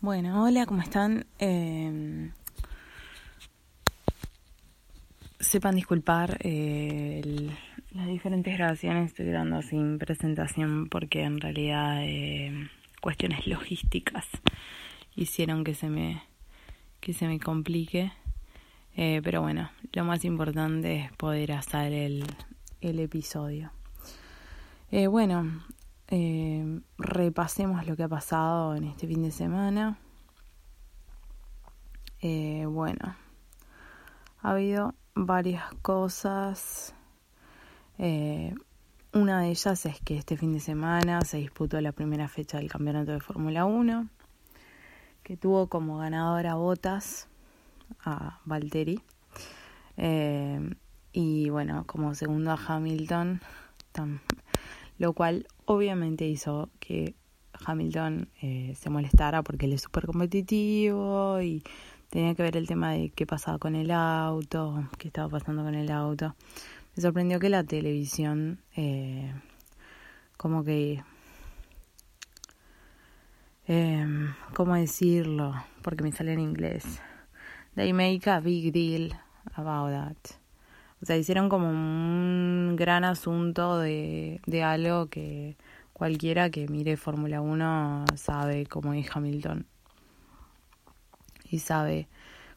Bueno, hola, ¿cómo están? Eh, sepan disculpar eh, las diferentes grabaciones, estoy grabando sin presentación porque en realidad eh, cuestiones logísticas hicieron que se me, que se me complique. Eh, pero bueno, lo más importante es poder hacer el, el episodio. Eh, bueno, eh, repasemos lo que ha pasado en este fin de semana. Eh, bueno, ha habido varias cosas. Eh, una de ellas es que este fin de semana se disputó la primera fecha del campeonato de Fórmula 1, que tuvo como ganadora Botas a Valtteri. Eh, y bueno, como segundo a Hamilton, lo cual obviamente hizo que Hamilton eh, se molestara porque él es súper competitivo y tenía que ver el tema de qué pasaba con el auto, qué estaba pasando con el auto. Me sorprendió que la televisión, eh, como que, eh, ¿cómo decirlo? Porque me sale en inglés. They make a big deal about that. O sea, hicieron como un gran asunto de, de algo que cualquiera que mire Fórmula 1 sabe cómo es Hamilton. Y sabe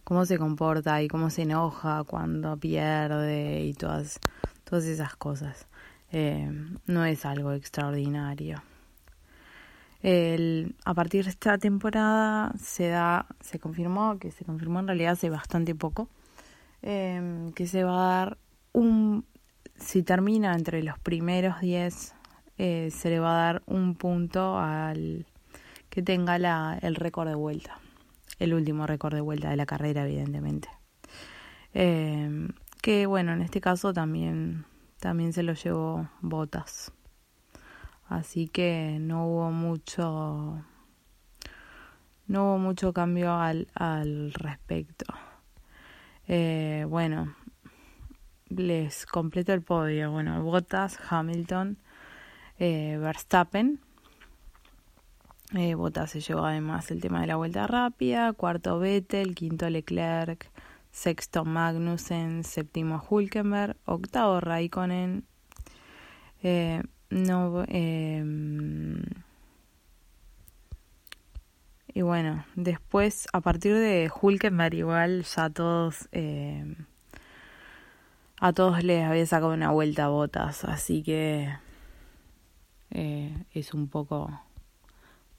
cómo se comporta y cómo se enoja cuando pierde y todas, todas esas cosas. Eh, no es algo extraordinario. El, a partir de esta temporada se da, se confirmó, que se confirmó en realidad hace bastante poco, eh, que se va a dar un, si termina entre los primeros 10, eh, se le va a dar un punto al que tenga la, el récord de vuelta, el último récord de vuelta de la carrera, evidentemente. Eh, que bueno, en este caso también, también se lo llevó Botas. Así que no hubo mucho no hubo mucho cambio al, al respecto. Eh, bueno, les completo el podio. Bueno, Bottas, Hamilton, eh, Verstappen. Eh, Bottas se llevó además el tema de la vuelta rápida. Cuarto Vettel, quinto Leclerc, sexto Magnussen, séptimo Hulkenberg, octavo Raikkonen. Eh, no, eh, y bueno, después, a partir de Hulkenberg, igual ya todos, eh, a todos les había sacado una vuelta a botas, así que eh, es un poco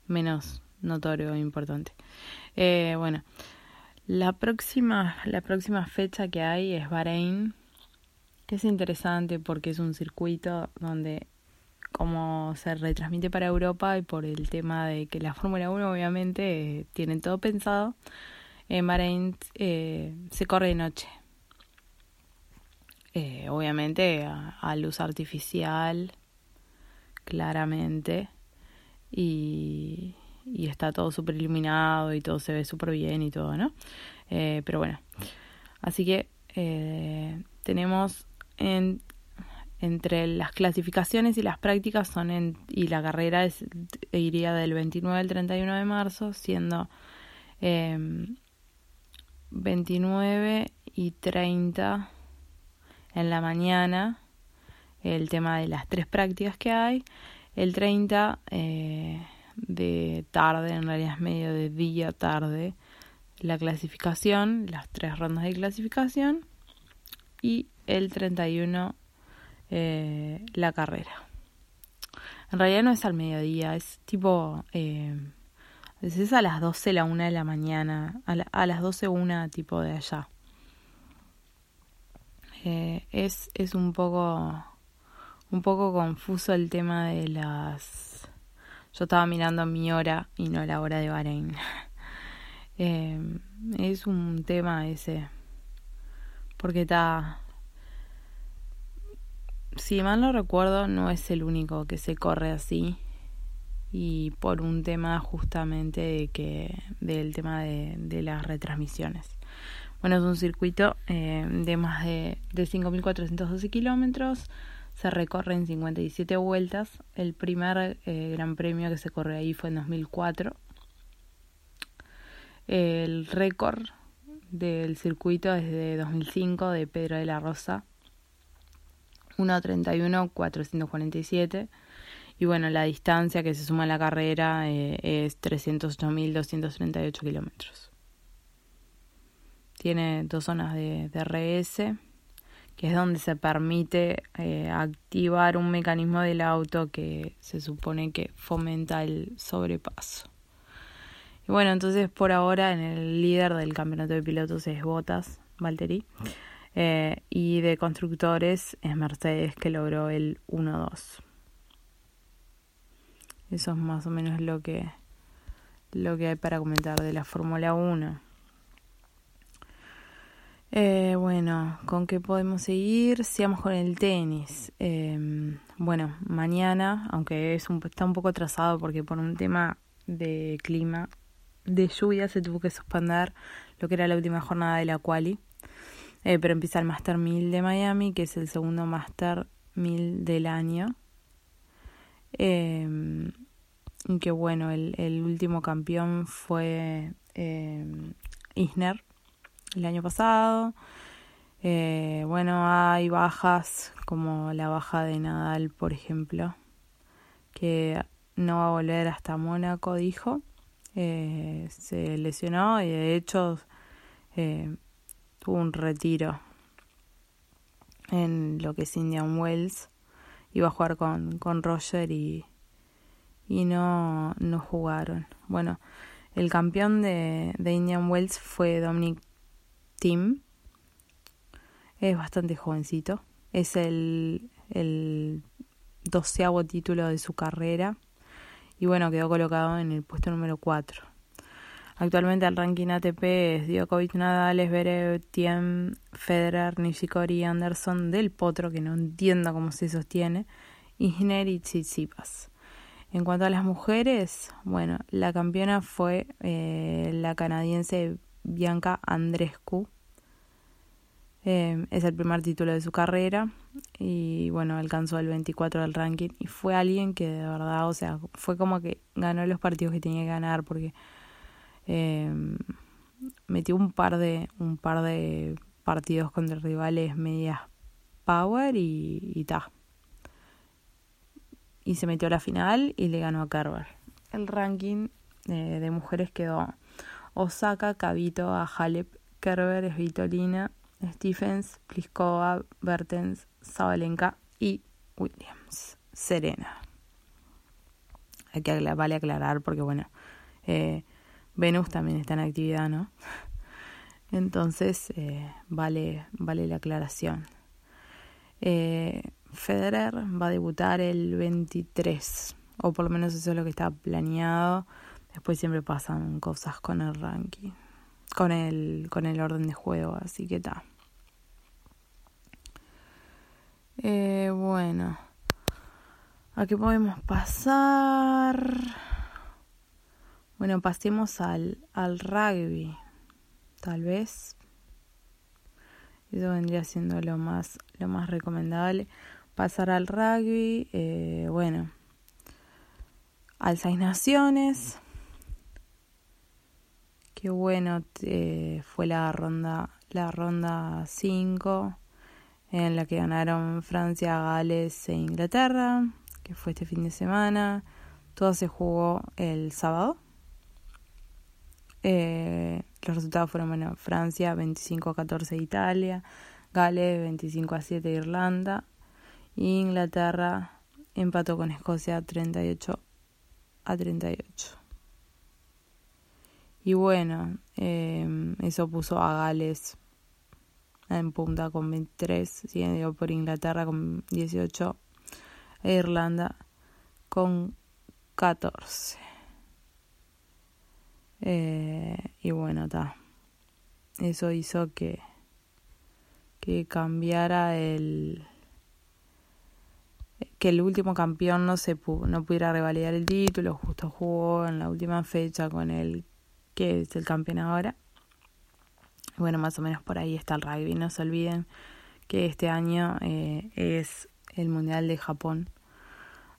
menos notorio e importante. Eh, bueno, la próxima, la próxima fecha que hay es Bahrein, que es interesante porque es un circuito donde como se retransmite para Europa y por el tema de que la Fórmula 1 obviamente eh, tienen todo pensado, en Bahrein eh, se corre de noche. Eh, obviamente a, luz artificial, claramente, y, y está todo súper iluminado y todo se ve súper bien y todo, ¿no? Eh, pero bueno, así que eh, tenemos en entre las clasificaciones y las prácticas son en, y la carrera es, iría del 29 al 31 de marzo, siendo eh, 29 y 30 en la mañana el tema de las tres prácticas que hay, el 30 eh, de tarde, en realidad es medio de día tarde, la clasificación, las tres rondas de clasificación. Y el 31 eh, la carrera. En realidad no es al mediodía, es tipo... Eh, es a las 12, la 1 de la mañana, a, la, a las 12, una tipo de allá. Eh, es, es un poco un poco confuso el tema de las yo estaba mirando mi hora y no la hora de Bahrein eh, es un tema ese porque está si mal no recuerdo, no es el único que se corre así y por un tema justamente de que del tema de, de las Bueno, es un circuito eh, de más de, de 5.412 kilómetros, se recorre en 57 vueltas. El primer eh, gran premio que se corre ahí fue en 2004. El récord del circuito es de 2005 de Pedro de la Rosa, 1.31.447. Y bueno, la distancia que se suma a la carrera eh, es 308.238 kilómetros. Tiene dos zonas de, de RS que es donde se permite eh, activar un mecanismo del auto que se supone que fomenta el sobrepaso. Y bueno, entonces por ahora en el líder del campeonato de pilotos es Bottas, Valtteri, eh, y de constructores es Mercedes que logró el 1-2. Eso es más o menos lo que lo que hay para comentar de la Fórmula 1. Eh, bueno, ¿con qué podemos seguir? Sigamos con el tenis. Eh, bueno, mañana, aunque es un, está un poco atrasado porque por un tema de clima, de lluvia, se tuvo que suspender lo que era la última jornada de la quali. Eh, pero empieza el Master 1000 de Miami, que es el segundo Master 1000 del año. Eh, que bueno, el, el último campeón fue eh, Isner el año pasado. Eh, bueno, hay bajas como la baja de Nadal, por ejemplo, que no va a volver hasta Mónaco, dijo. Eh, se lesionó y de hecho eh, un retiro en lo que es Indian Wells. Iba a jugar con, con Roger y, y no, no jugaron. Bueno, el campeón de, de Indian Wells fue Dominic Tim. Es bastante jovencito. Es el, el doceavo título de su carrera. Y bueno, quedó colocado en el puesto número 4. Actualmente el ranking ATP es Djokovic, Nadal, Zverev, Tiem, Federer, Nishikori, Anderson, Del Potro, que no entiendo cómo se sostiene, y y Tsitsipas. En cuanto a las mujeres, bueno, la campeona fue eh, la canadiense Bianca Andrescu. Eh, es el primer título de su carrera y bueno, alcanzó el 24 del ranking y fue alguien que de verdad, o sea, fue como que ganó los partidos que tenía que ganar porque eh, metió un par de un par de partidos contra rivales medias power y, y ta. Y se metió a la final y le ganó a Kerber. El ranking eh, de mujeres quedó Osaka, Kavito, Halep, Kerber, Svitolina, Stephens, Pliskova, Bertens, Zabalenka y Williams. Serena. Hay vale aclarar porque, bueno, eh, Venus también está en actividad, ¿no? Entonces, eh, vale, vale la aclaración. Eh, Federer va a debutar el 23, o por lo menos eso es lo que está planeado. Después siempre pasan cosas con el ranking, con el, con el orden de juego, así que está. Eh, bueno, aquí podemos pasar. Bueno, pasemos al, al rugby, tal vez. Eso vendría siendo lo más, lo más recomendable. Pasar al rugby, eh, bueno, al Seis Naciones Qué bueno eh, fue la ronda la ronda 5 en la que ganaron Francia, Gales e Inglaterra, que fue este fin de semana. Todo se jugó el sábado. Eh, los resultados fueron, bueno, Francia 25 a 14 Italia, Gales 25 a 7 Irlanda, Inglaterra empató con Escocia 38 a 38. Y bueno, eh, eso puso a Gales en punta con 23, siguiendo por Inglaterra con 18 e Irlanda con 14. Eh, y bueno, está. Eso hizo que, que cambiara el que el último campeón no se no pudiera revalidar el título, justo jugó en la última fecha con el que es el campeón ahora. Bueno, más o menos por ahí está el rugby. No se olviden que este año eh, es el Mundial de Japón.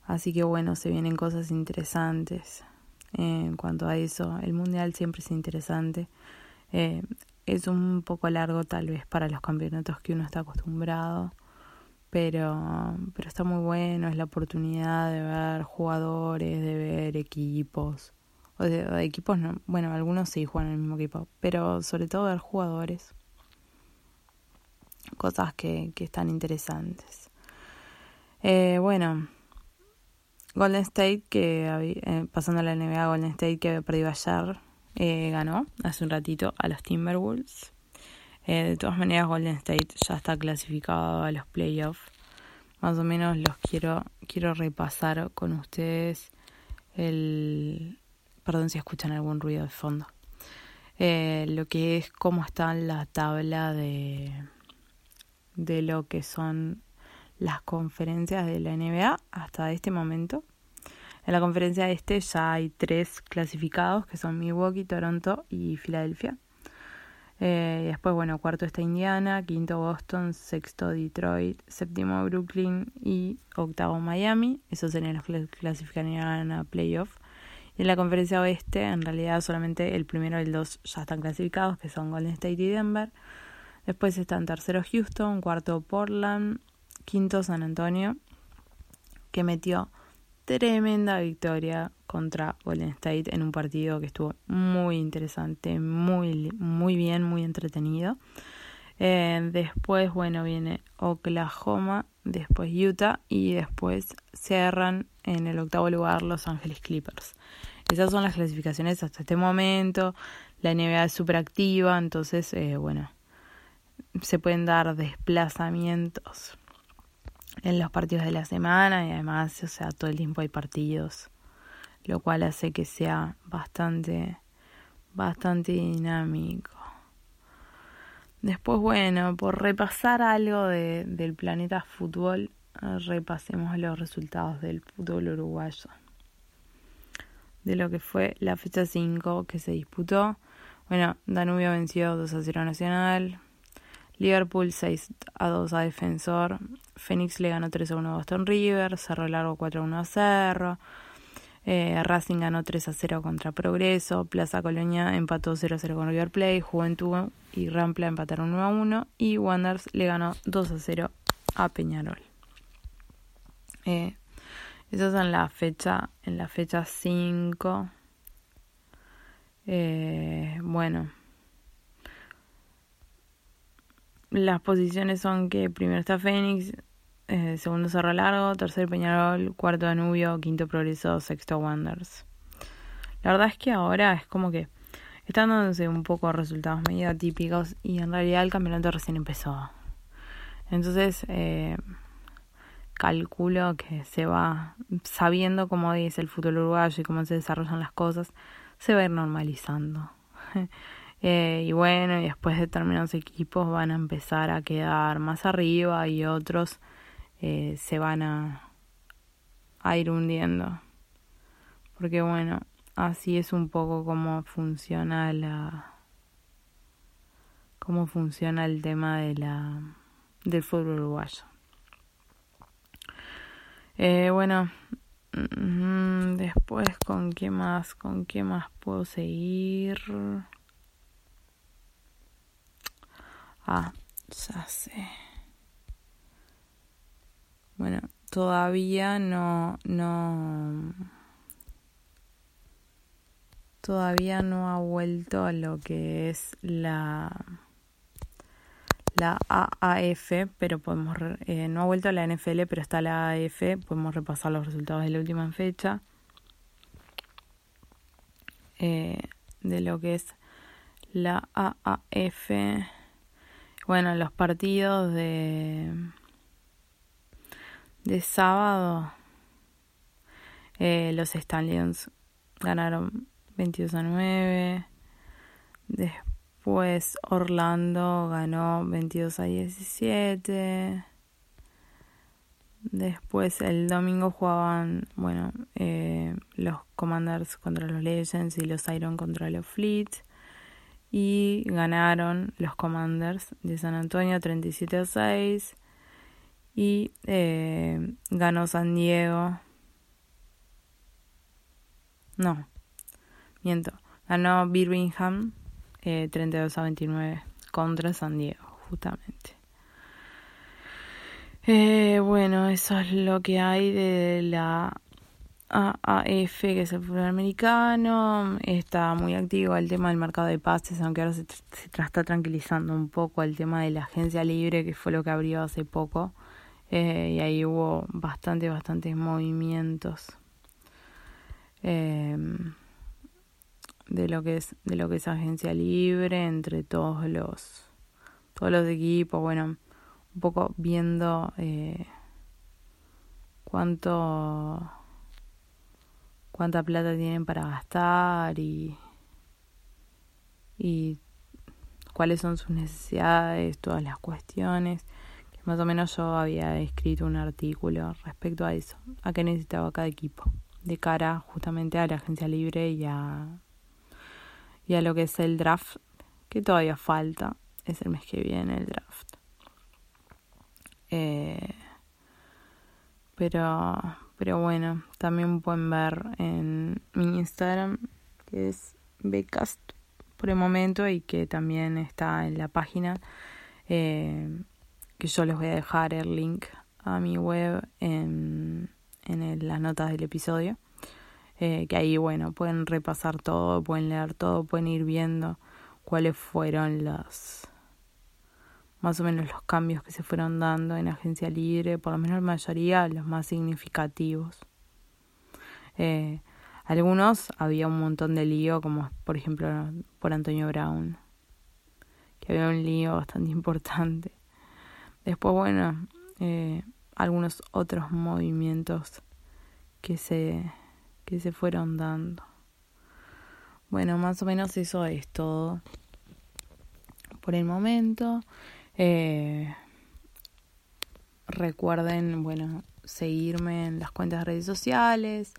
Así que bueno, se vienen cosas interesantes. En cuanto a eso. El mundial siempre es interesante. Eh, es un poco largo tal vez para los campeonatos que uno está acostumbrado, pero, pero está muy bueno, es la oportunidad de ver jugadores, de ver equipos, o de, equipos, no, bueno, algunos sí juegan en el mismo equipo, pero sobre todo ver jugadores, cosas que, que están interesantes. Eh, bueno, Golden State, que eh, pasando la NBA, Golden State que había perdido ayer, eh, ganó hace un ratito a los Timberwolves. Eh, de todas maneras, Golden State ya está clasificado a los playoffs. Más o menos los quiero, quiero repasar con ustedes el... Perdón si escuchan algún ruido de fondo. Eh, lo que es cómo está la tabla de, de lo que son las conferencias de la NBA hasta este momento. En la conferencia este ya hay tres clasificados que son Milwaukee, Toronto y Filadelfia. Eh, después, bueno, cuarto está Indiana, quinto Boston, sexto Detroit, séptimo Brooklyn y octavo Miami. Esos serían los que clasificarían a playoff. Y en la conferencia oeste, en realidad solamente el primero y el dos ya están clasificados, que son Golden State y Denver. Después están tercero Houston, cuarto Portland, quinto San Antonio, que metió tremenda victoria contra Golden State en un partido que estuvo muy interesante, muy, muy bien, muy entretenido. Eh, después, bueno, viene Oklahoma, después Utah y después cierran en el octavo lugar Los Ángeles Clippers. Esas son las clasificaciones hasta este momento. La NBA es súper activa, entonces, eh, bueno, se pueden dar desplazamientos en los partidos de la semana y además, o sea, todo el tiempo hay partidos, lo cual hace que sea bastante, bastante dinámico. Después, bueno, por repasar algo de, del planeta fútbol, repasemos los resultados del fútbol uruguayo. De lo que fue la fecha 5 que se disputó. Bueno, Danubio venció 2 a 0 Nacional, Liverpool 6 a 2 a Defensor. Phoenix le ganó 3 a 1 a Boston River. Cerro Largo 4 a 1 a Cerro. Eh, Racing ganó 3 a 0 contra Progreso. Plaza Colonia empató 0 a 0 con River Plate. Juventud y Rampla empataron 1 a 1. Y Wanderers le ganó 2 a 0 a Peñarol. Eh, esas son la fecha, en la fecha 5. Eh, bueno. Las posiciones son que primero está Fénix, eh, segundo Cerro Largo, tercer Peñarol, cuarto Danubio, quinto Progreso, sexto Wanderers. La verdad es que ahora es como que están dándose un poco resultados medio atípicos y en realidad el campeonato recién empezó. Entonces, eh, calculo que se va, sabiendo cómo es el fútbol uruguayo y cómo se desarrollan las cosas, se va a ir normalizando. Eh, y bueno, y después determinados equipos van a empezar a quedar más arriba y otros eh, se van a, a ir hundiendo. Porque bueno, así es un poco cómo funciona la cómo funciona el tema de la del fútbol uruguayo. Eh, bueno, mm, después con qué más, con qué más puedo seguir. Ah, ya sé. Bueno, todavía no, no, todavía no ha vuelto a lo que es la la AAF, pero podemos eh, no ha vuelto a la NFL, pero está la AAF, podemos repasar los resultados de la última fecha eh, de lo que es la AAF. Bueno, los partidos de de sábado eh, los Stallions ganaron 22 a 9. Después Orlando ganó 22 a 17. Después el domingo jugaban, bueno, eh, los Commanders contra los Legends y los Iron contra los Fleet y ganaron los Commanders de San Antonio 37 a 6 y eh, ganó San Diego no miento, ganó Birmingham eh, 32 a 29 contra San Diego, justamente. Eh, bueno, eso es lo que hay de la AAF, que es el fútbol americano. Está muy activo el tema del mercado de pases, aunque ahora se, está tranquilizando un poco el tema de la agencia libre, que fue lo que abrió hace poco. Eh, y ahí hubo bastante, bastantes movimientos. Eh, de lo que es de lo que es agencia libre entre todos los todos los equipos bueno un poco viendo eh, cuánto cuánta plata tienen para gastar y y cuáles son sus necesidades todas las cuestiones más o menos yo había escrito un artículo respecto a eso a qué necesitaba cada equipo de cara justamente a la agencia libre y a y a lo que es el draft, que todavía falta, es el mes que viene el draft. Eh, pero, pero bueno, también pueden ver en mi Instagram, que es Becast por el momento y que también está en la página, eh, que yo les voy a dejar el link a mi web en, en las notas del episodio. Eh, que ahí, bueno, pueden repasar todo, pueden leer todo, pueden ir viendo cuáles fueron los, más o menos los cambios que se fueron dando en Agencia Libre, por lo menos la mayoría, los más significativos. Eh, algunos había un montón de lío, como por ejemplo por Antonio Brown, que había un lío bastante importante. Después, bueno, eh, algunos otros movimientos que se que se fueron dando. Bueno, más o menos eso es todo por el momento. Eh, recuerden, bueno, seguirme en las cuentas de redes sociales,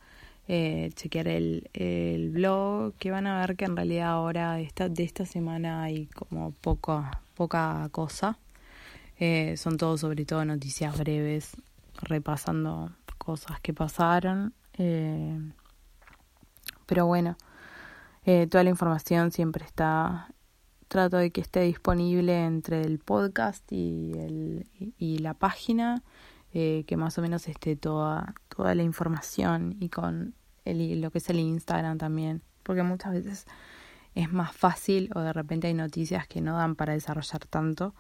eh, chequear el, el blog, que van a ver que en realidad ahora esta, de esta semana hay como poca, poca cosa. Eh, son todo sobre todo noticias breves, repasando cosas que pasaron. Pero bueno, toda la información siempre está, trato de que esté disponible entre el podcast y, el, y, la página, eh, que más o menos esté toda, toda la información y con el, lo que es el Instagram también, porque muchas veces es más fácil o de repente hay noticias que no dan para desarrollar tanto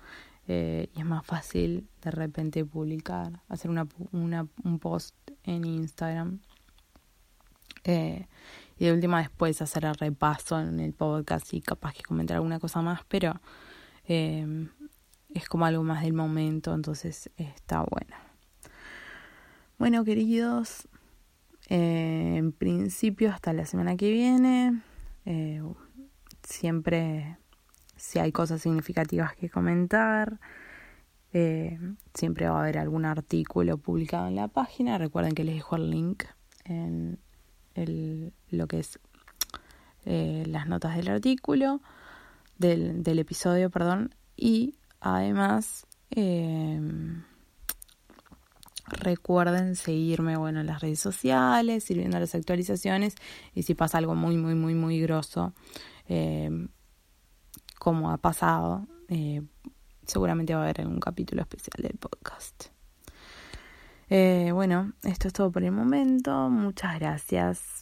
eh, y es más fácil de repente publicar, hacer una, una, un post en Instagram. Eh, y de última después hacer el repaso en el podcast y capaz que comentar alguna cosa más, pero eh, es como algo más del momento, entonces está bueno. Bueno, queridos, eh, en principio hasta la semana que viene, eh, siempre si hay cosas significativas que comentar, siempre va a haber algún artículo publicado en la página. Recuerden que les dejo el link en el, lo que es eh, las notas del artículo, del, del episodio, perdón, y además em, recuerden seguirme bueno en las redes sociales, sirviendo las actualizaciones y si pasa algo muy muy muy muy grosso em, como ha pasado eh, seguramente va a haber un capítulo especial del podcast. Eh, bueno, esto es todo por el momento. Muchas gracias.